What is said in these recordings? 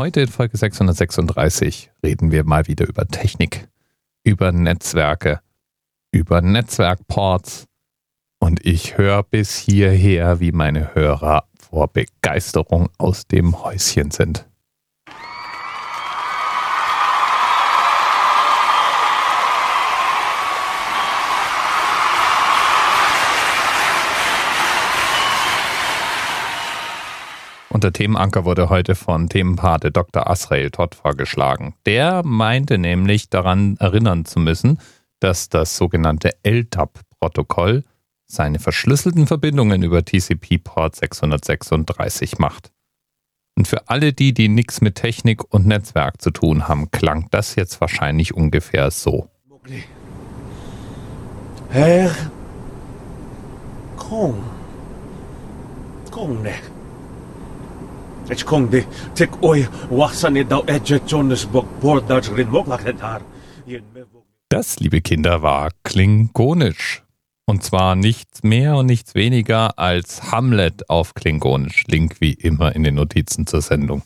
Heute in Folge 636 reden wir mal wieder über Technik, über Netzwerke, über Netzwerkports und ich höre bis hierher, wie meine Hörer vor Begeisterung aus dem Häuschen sind. Und der Themenanker wurde heute von Themenpate Dr. Asrael Todd vorgeschlagen. Der meinte nämlich daran erinnern zu müssen, dass das sogenannte LTAP-Protokoll seine verschlüsselten Verbindungen über TCP-Port 636 macht. Und für alle die, die nichts mit Technik und Netzwerk zu tun haben, klang das jetzt wahrscheinlich ungefähr so. Herr Kong. Kong ne. Jetzt kong di tik oi wachsan i dau edge Johannesburg Port Dutch Rinwok lachetar. Das, liebe Kinder, war Klingonisch. Und zwar nichts mehr und nichts weniger als Hamlet auf Klingonisch. Link wie immer in den Notizen zur Sendung.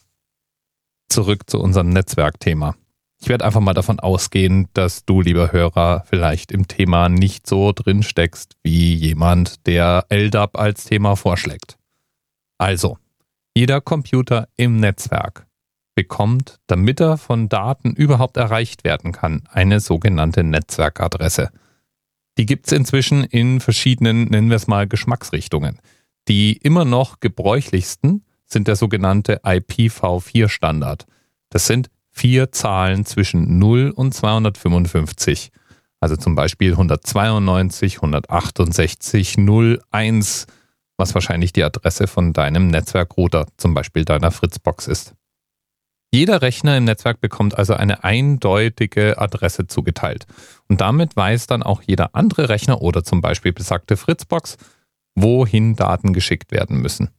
Zurück zu unserem Netzwerkthema. Ich werde einfach mal davon ausgehen, dass du, lieber Hörer, vielleicht im Thema nicht so drin steckst wie jemand, der LDAP als Thema vorschlägt. Also, jeder Computer im Netzwerk bekommt, damit er von Daten überhaupt erreicht werden kann, eine sogenannte Netzwerkadresse. Die gibt es inzwischen in verschiedenen, nennen wir es mal, Geschmacksrichtungen. Die immer noch gebräuchlichsten sind der sogenannte IPv4-Standard. Das sind vier Zahlen zwischen 0 und 255. Also zum Beispiel 192, 168, 01 was wahrscheinlich die Adresse von deinem Netzwerkrouter, zum Beispiel deiner Fritzbox ist. Jeder Rechner im Netzwerk bekommt also eine eindeutige Adresse zugeteilt. Und damit weiß dann auch jeder andere Rechner oder zum Beispiel besagte Fritzbox, wohin Daten geschickt werden müssen.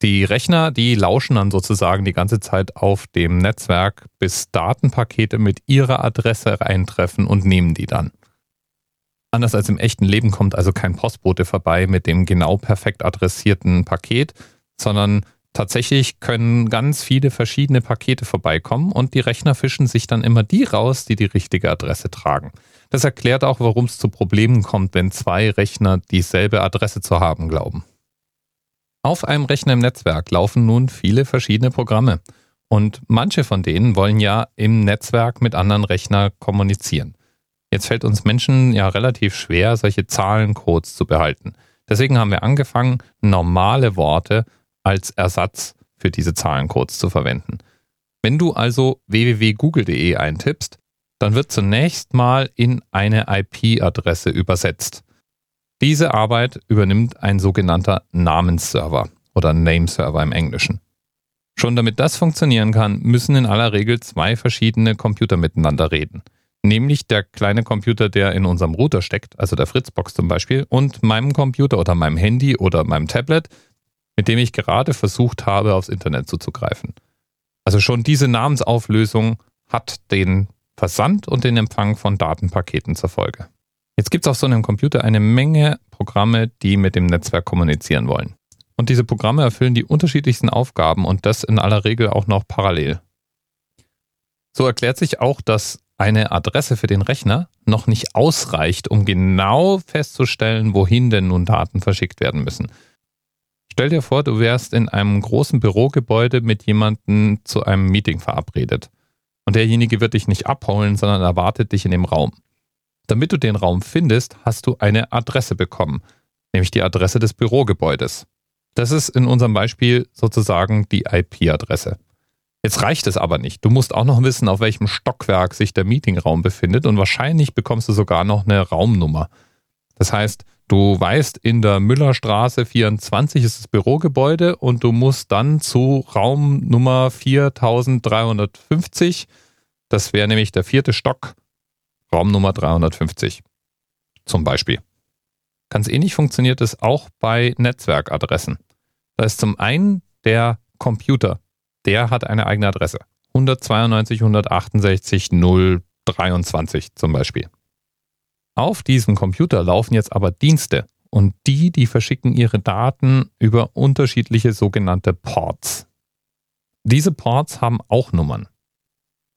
Die Rechner, die lauschen dann sozusagen die ganze Zeit auf dem Netzwerk, bis Datenpakete mit ihrer Adresse eintreffen und nehmen die dann. Anders als im echten Leben kommt also kein Postbote vorbei mit dem genau perfekt adressierten Paket, sondern tatsächlich können ganz viele verschiedene Pakete vorbeikommen und die Rechner fischen sich dann immer die raus, die die richtige Adresse tragen. Das erklärt auch, warum es zu Problemen kommt, wenn zwei Rechner dieselbe Adresse zu haben glauben. Auf einem Rechner im Netzwerk laufen nun viele verschiedene Programme und manche von denen wollen ja im Netzwerk mit anderen Rechnern kommunizieren. Jetzt fällt uns Menschen ja relativ schwer, solche Zahlencodes zu behalten. Deswegen haben wir angefangen, normale Worte als Ersatz für diese Zahlencodes zu verwenden. Wenn du also www.google.de eintippst, dann wird zunächst mal in eine IP-Adresse übersetzt. Diese Arbeit übernimmt ein sogenannter Namensserver oder Nameserver im Englischen. Schon damit das funktionieren kann, müssen in aller Regel zwei verschiedene Computer miteinander reden nämlich der kleine Computer, der in unserem Router steckt, also der Fritzbox zum Beispiel, und meinem Computer oder meinem Handy oder meinem Tablet, mit dem ich gerade versucht habe, aufs Internet zuzugreifen. Also schon diese Namensauflösung hat den Versand und den Empfang von Datenpaketen zur Folge. Jetzt gibt es auf so einem Computer eine Menge Programme, die mit dem Netzwerk kommunizieren wollen. Und diese Programme erfüllen die unterschiedlichsten Aufgaben und das in aller Regel auch noch parallel. So erklärt sich auch, dass eine Adresse für den Rechner noch nicht ausreicht, um genau festzustellen, wohin denn nun Daten verschickt werden müssen. Stell dir vor, du wärst in einem großen Bürogebäude mit jemandem zu einem Meeting verabredet. Und derjenige wird dich nicht abholen, sondern erwartet dich in dem Raum. Damit du den Raum findest, hast du eine Adresse bekommen, nämlich die Adresse des Bürogebäudes. Das ist in unserem Beispiel sozusagen die IP-Adresse. Jetzt reicht es aber nicht. Du musst auch noch wissen, auf welchem Stockwerk sich der Meetingraum befindet und wahrscheinlich bekommst du sogar noch eine Raumnummer. Das heißt, du weißt, in der Müllerstraße 24 ist das Bürogebäude und du musst dann zu Raumnummer 4350. Das wäre nämlich der vierte Stock, Raumnummer 350. Zum Beispiel. Ganz ähnlich funktioniert es auch bei Netzwerkadressen. Da ist zum einen der Computer, der hat eine eigene Adresse. 192, 168, 023 zum Beispiel. Auf diesem Computer laufen jetzt aber Dienste und die, die verschicken ihre Daten über unterschiedliche sogenannte Ports. Diese Ports haben auch Nummern.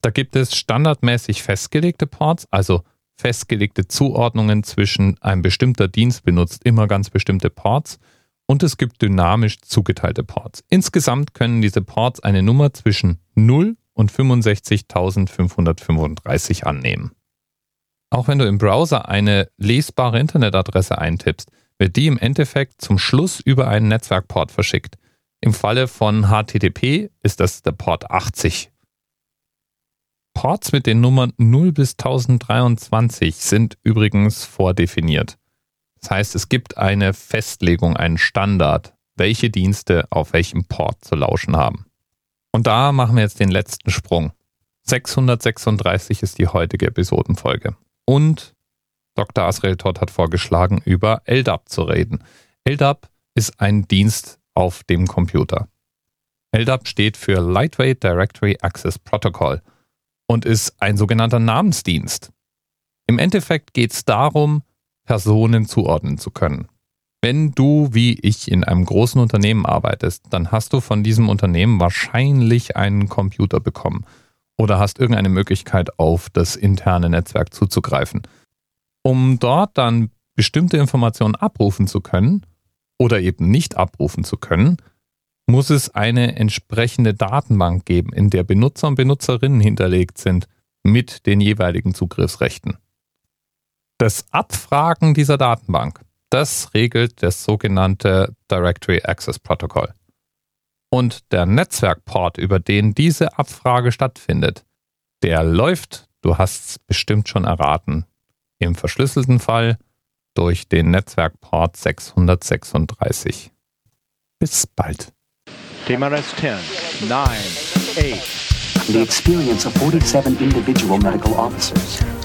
Da gibt es standardmäßig festgelegte Ports, also festgelegte Zuordnungen zwischen ein bestimmter Dienst benutzt immer ganz bestimmte Ports und es gibt dynamisch zugeteilte Ports. Insgesamt können diese Ports eine Nummer zwischen 0 und 65.535 annehmen. Auch wenn du im Browser eine lesbare Internetadresse eintippst, wird die im Endeffekt zum Schluss über einen Netzwerkport verschickt. Im Falle von HTTP ist das der Port 80. Ports mit den Nummern 0 bis 1023 sind übrigens vordefiniert. Das heißt, es gibt eine Festlegung, einen Standard, welche Dienste auf welchem Port zu lauschen haben. Und da machen wir jetzt den letzten Sprung. 636 ist die heutige Episodenfolge. Und Dr. Asrael Todd hat vorgeschlagen, über LDAP zu reden. LDAP ist ein Dienst auf dem Computer. LDAP steht für Lightweight Directory Access Protocol und ist ein sogenannter Namensdienst. Im Endeffekt geht es darum, Personen zuordnen zu können. Wenn du wie ich in einem großen Unternehmen arbeitest, dann hast du von diesem Unternehmen wahrscheinlich einen Computer bekommen oder hast irgendeine Möglichkeit auf das interne Netzwerk zuzugreifen. Um dort dann bestimmte Informationen abrufen zu können oder eben nicht abrufen zu können, muss es eine entsprechende Datenbank geben, in der Benutzer und Benutzerinnen hinterlegt sind mit den jeweiligen Zugriffsrechten. Das Abfragen dieser Datenbank, das regelt das sogenannte Directory Access Protocol. Und der Netzwerkport, über den diese Abfrage stattfindet, der läuft, du hast es bestimmt schon erraten, im verschlüsselten Fall durch den Netzwerkport 636. Bis bald. TMRS 10, 9, 8. The experience of 47 individual medical officers.